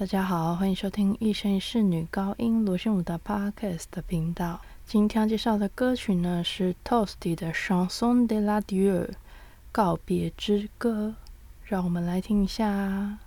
大家好，欢迎收听一生一世女高音罗旋舞的 Podcast 频道。今天要介绍的歌曲呢是 Toasty 的《Chanson de l'Adieu》告别之歌，让我们来听一下。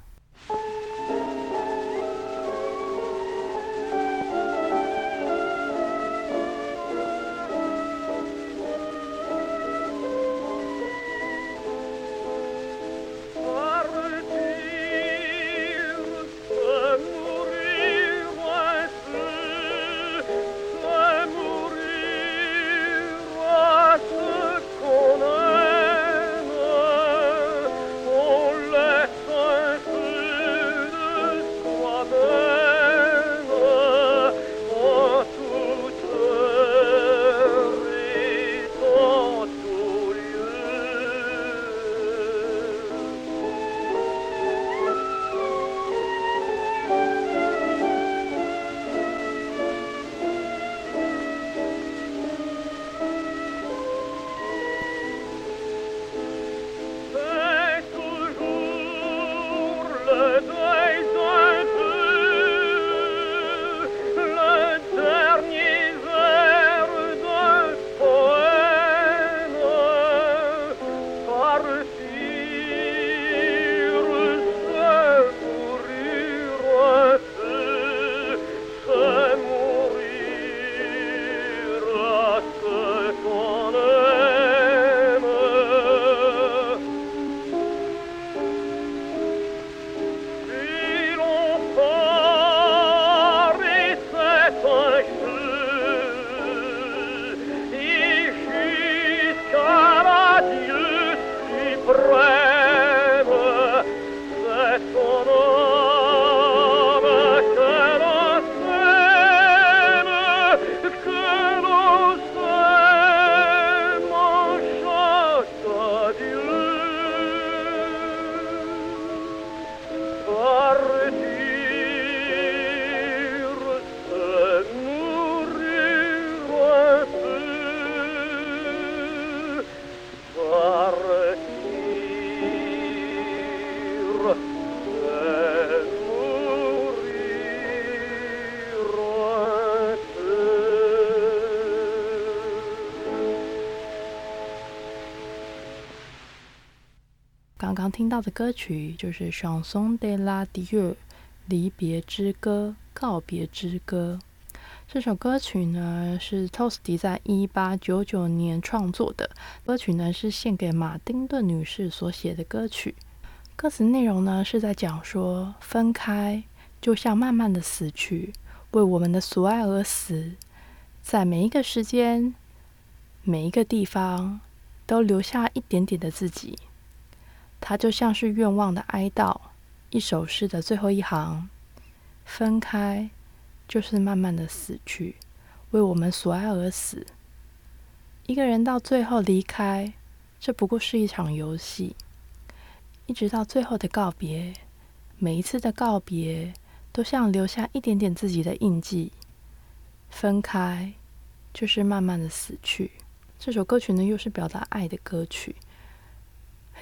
刚刚听到的歌曲就是《Chanson de l'Adieu》离别之歌、告别之歌。这首歌曲呢是 t o s t y 在一八九九年创作的，歌曲呢是献给马丁顿女士所写的歌曲。歌词内容呢是在讲说，分开就像慢慢的死去，为我们的所爱而死，在每一个时间、每一个地方，都留下一点点的自己。它就像是愿望的哀悼，一首诗的最后一行。分开就是慢慢的死去，为我们所爱而死。一个人到最后离开，这不过是一场游戏。一直到最后的告别，每一次的告别都像留下一点点自己的印记。分开就是慢慢的死去。这首歌曲呢，又是表达爱的歌曲。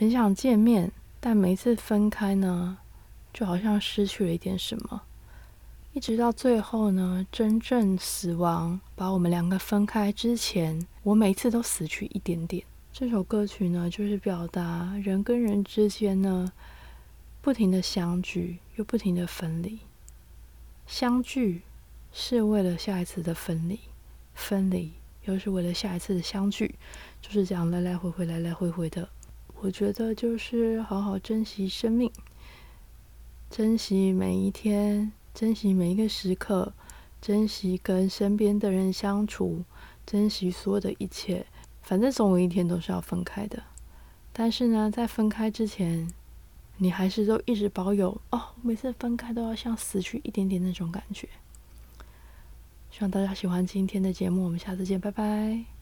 很想见面，但每次分开呢，就好像失去了一点什么。一直到最后呢，真正死亡把我们两个分开之前，我每次都死去一点点。这首歌曲呢，就是表达人跟人之间呢，不停的相聚又不停的分离。相聚是为了下一次的分离，分离又是为了下一次的相聚，就是这样来来回回，来来回回的。我觉得就是好好珍惜生命，珍惜每一天，珍惜每一个时刻，珍惜跟身边的人相处，珍惜所有的一切。反正总有一天都是要分开的，但是呢，在分开之前，你还是都一直保有哦，每次分开都要像死去一点点那种感觉。希望大家喜欢今天的节目，我们下次见，拜拜。